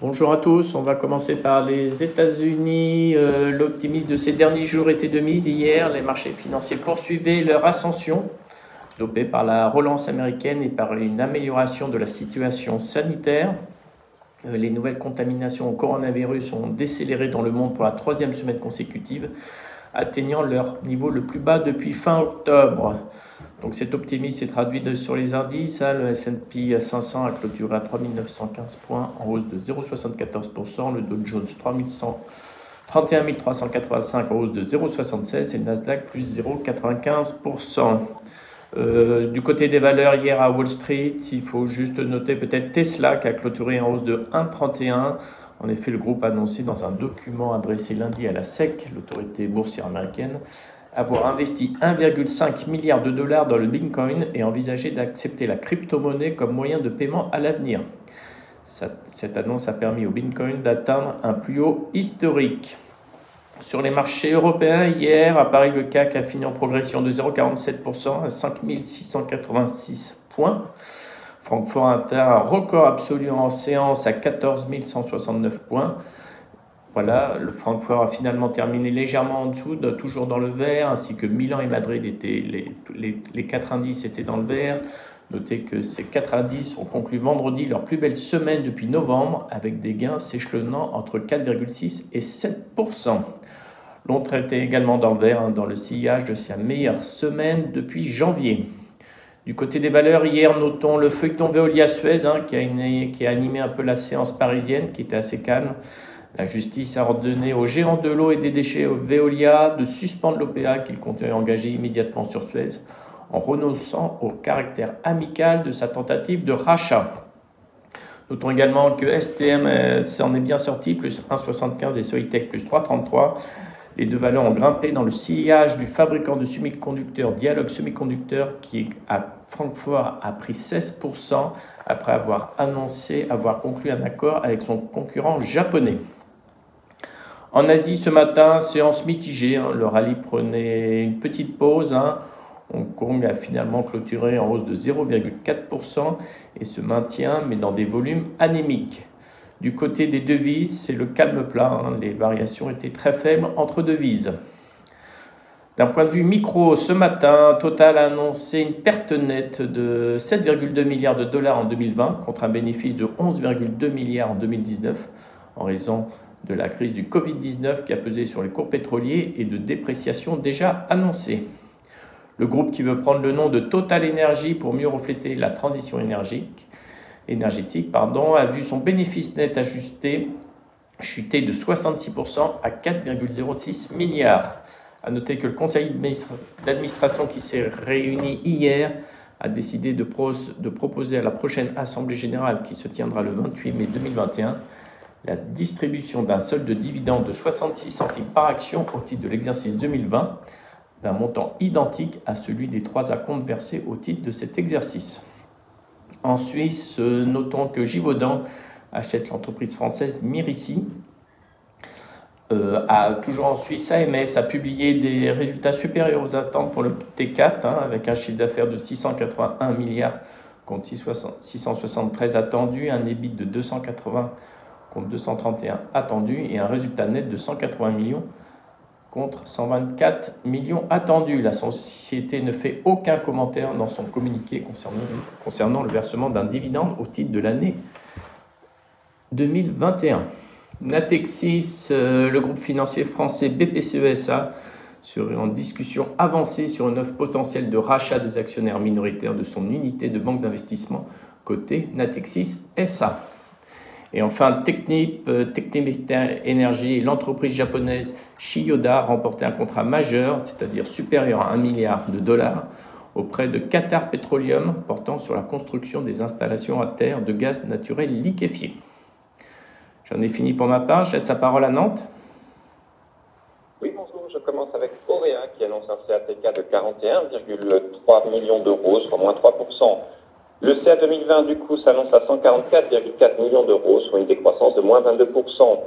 Bonjour à tous, on va commencer par les États-Unis. Euh, l'optimisme de ces derniers jours était de mise. Hier, les marchés financiers poursuivaient leur ascension, dopés par la relance américaine et par une amélioration de la situation sanitaire. Euh, les nouvelles contaminations au coronavirus ont décéléré dans le monde pour la troisième semaine consécutive, atteignant leur niveau le plus bas depuis fin octobre. Donc cet optimisme s'est traduit sur les indices. Hein. le S&P 500 a clôturé à 3915 points en hausse de 0,74%. Le Dow Jones 31 385 en hausse de 0,76 et le Nasdaq plus 0,95%. Euh, du côté des valeurs, hier à Wall Street, il faut juste noter peut-être Tesla qui a clôturé en hausse de 1,31. En effet, le groupe a annoncé dans un document adressé lundi à la SEC, l'autorité boursière américaine, avoir investi 1,5 milliard de dollars dans le Bitcoin et envisager d'accepter la crypto-monnaie comme moyen de paiement à l'avenir. Cette annonce a permis au Bitcoin d'atteindre un plus haut historique. Sur les marchés européens, hier, à Paris, le CAC a fini en progression de 0,47% à 5686 points. Francfort a atteint un record absolu en séance à 14 169 points. Voilà, le Francfort a finalement terminé légèrement en dessous, toujours dans le vert, ainsi que Milan et Madrid étaient les, les, quatre indices étaient dans le vert. Notez que ces quatre indices ont conclu vendredi leur plus belle semaine depuis novembre, avec des gains s'échelonnant entre 4,6 et 7% L'autre était également dans le vert, hein, dans le sillage de sa meilleure semaine depuis janvier. Du côté des valeurs, hier, notons le feuilleton Veolia Suez hein, qui, a qui a animé un peu la séance parisienne, qui était assez calme. La justice a ordonné aux géants de l'eau et des déchets Veolia de suspendre l'OPA qu'il comptait engager immédiatement sur Suez en renonçant au caractère amical de sa tentative de rachat. Notons également que STM s'en est bien sorti, plus 1,75 et Soitec plus 3,33. Les deux valeurs ont grimpé dans le sillage du fabricant de semi-conducteurs Dialog Semiconducteur qui à Francfort a pris 16% après avoir annoncé avoir conclu un accord avec son concurrent japonais. En Asie, ce matin, séance mitigée. Hein. le rallye prenait une petite pause. Hein. Hong Kong a finalement clôturé en hausse de 0,4% et se maintient, mais dans des volumes anémiques. Du côté des devises, c'est le calme plat. Hein. les variations étaient très faibles entre devises. D'un point de vue micro, ce matin, Total a annoncé une perte nette de 7,2 milliards de dollars en 2020 contre un bénéfice de 11,2 milliards en 2019 en raison de la crise du Covid-19 qui a pesé sur les cours pétroliers et de dépréciation déjà annoncée. Le groupe qui veut prendre le nom de Total Energy pour mieux refléter la transition énergique, énergétique pardon, a vu son bénéfice net ajusté chuter de 66% à 4,06 milliards. À noter que le conseil d'administration qui s'est réuni hier a décidé de, de proposer à la prochaine Assemblée générale qui se tiendra le 28 mai 2021 la distribution d'un solde de dividende de 66 centimes par action au titre de l'exercice 2020, d'un montant identique à celui des trois acomptes versés au titre de cet exercice. En Suisse, notons que Givaudan achète l'entreprise française Mirici. Euh, a, toujours en Suisse, AMS a publié des résultats supérieurs aux attentes pour le T4, hein, avec un chiffre d'affaires de 681 milliards contre 673 attendus, un EBIT de 280 contre 231 attendus et un résultat net de 180 millions contre 124 millions attendus. La société ne fait aucun commentaire dans son communiqué concernant, le versement d'un dividende au titre de l'année 2021. Natexis, euh, le groupe financier français BPCESA, serait en discussion avancée sur une offre potentielle de rachat des actionnaires minoritaires de son unité de banque d'investissement côté Natexis SA. Et enfin, Technip, euh, Technip Energy, l'entreprise japonaise Shiyoda a remporté un contrat majeur, c'est-à-dire supérieur à 1 milliard de dollars, auprès de Qatar Petroleum, portant sur la construction des installations à terre de gaz naturel liquéfié. J'en ai fini pour ma part, je laisse la parole à Nantes. Oui, bonjour, je commence avec Auréa qui annonce un CATK de 41,3 millions d'euros, soit moins 3%. Le CA 2020, du coup, s'annonce à 144,4 millions d'euros, soit une décroissance de moins 22%.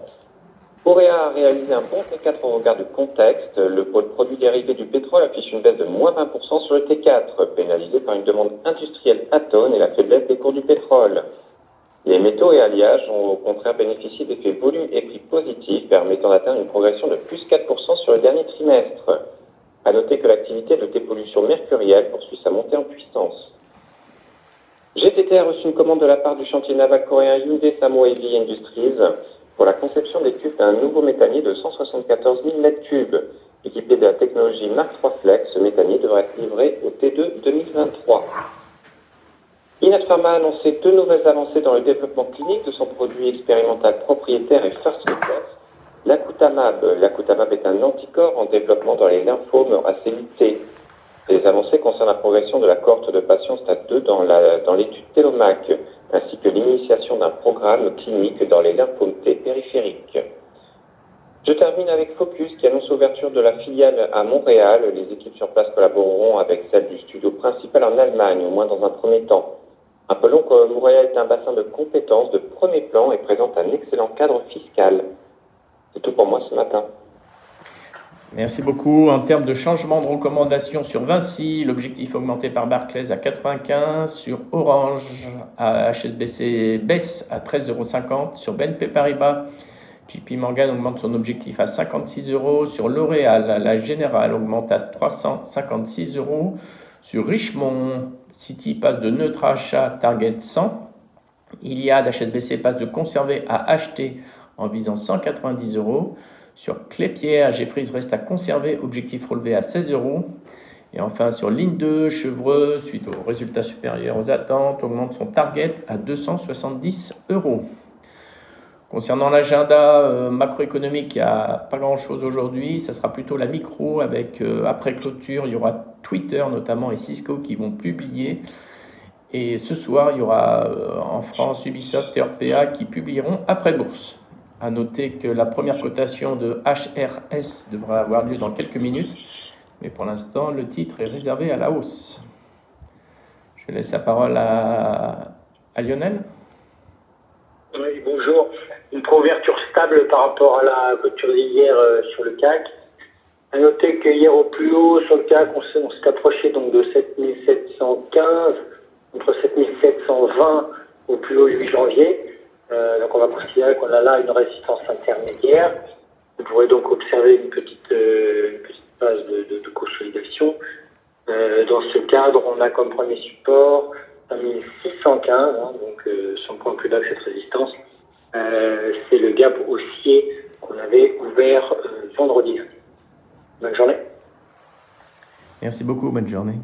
Auréa a réalisé un bon T4 au regard du contexte. Le produit dérivé du pétrole affiche une baisse de moins 20% sur le T4, pénalisé par une demande industrielle atone et la faiblesse des cours du pétrole. Les métaux et alliages ont au contraire bénéficié d'effets volume et prix positifs permettant d'atteindre une progression de plus 4% sur le dernier trimestre. À noter que l'activité de dépollution mercurielle poursuit sa montée en puissance. GTT a reçu une commande de la part du chantier naval coréen Hyundai Samo Heavy Industries pour la conception des tubes d'un nouveau méthanier de 174 000 m3. Équipé de la technologie Mark III Flex, ce méthanier devrait être livré au T2 2023. Inat a annoncé deux nouvelles avancées dans le développement clinique de son produit expérimental propriétaire et first class, l'acutamab. L'acutamab est un anticorps en développement dans les lymphomes à. Les avancées concernent la progression de la cohorte de patients stade 2 dans, dans l'étude TELOMAC, ainsi que l'initiation d'un programme clinique dans les lymphomes périphériques. Je termine avec Focus qui annonce l'ouverture de la filiale à Montréal. Les équipes sur place collaboreront avec celles du studio principal en Allemagne, au moins dans un premier temps. Rappelons que Montréal est un bassin de compétences de premier plan et présente un excellent cadre fiscal. C'est tout pour moi ce matin. Merci beaucoup. En termes de changement de recommandation sur Vinci, l'objectif augmenté par Barclays à 95, sur Orange à HSBC baisse à 13,50 euros, sur BNP Paribas JP Morgan augmente son objectif à 56 euros. Sur L'Oréal, la Générale augmente à 356 euros. Sur Richemont, City passe de neutre à achat, target 100. Iliad, HSBC passe de conserver à acheter en visant 190 euros. Sur Clépierre, Jeffries reste à conserver, objectif relevé à 16 euros. Et enfin, sur ligne 2, Chevreux, suite aux résultats supérieurs aux attentes, augmente son target à 270 euros. Concernant l'agenda euh, macroéconomique, il n'y a pas grand-chose aujourd'hui. Ça sera plutôt la micro avec, euh, après clôture, il y aura Twitter notamment et Cisco qui vont publier. Et ce soir, il y aura euh, en France Ubisoft et Orpea qui publieront après bourse. À noter que la première cotation de HRS devra avoir lieu dans quelques minutes. Mais pour l'instant, le titre est réservé à la hausse. Je laisse la parole à, Lionel. Oui, bonjour une couverture stable par rapport à la clôture d'hier euh, sur le CAC. À noter que hier au plus haut sur le CAC, on s'est approché donc de 7715 contre 7720 au plus haut le 8 janvier. Euh, donc on va considérer qu'on a là une résistance intermédiaire. Vous pourrez donc observer une petite, euh, phase de, consolidation. Euh, dans ce cadre, on a comme premier support 1615, hein, donc son point plus bas que cette résistance. C'est le gap haussier qu'on avait ouvert vendredi. Bonne journée. Merci beaucoup, bonne journée.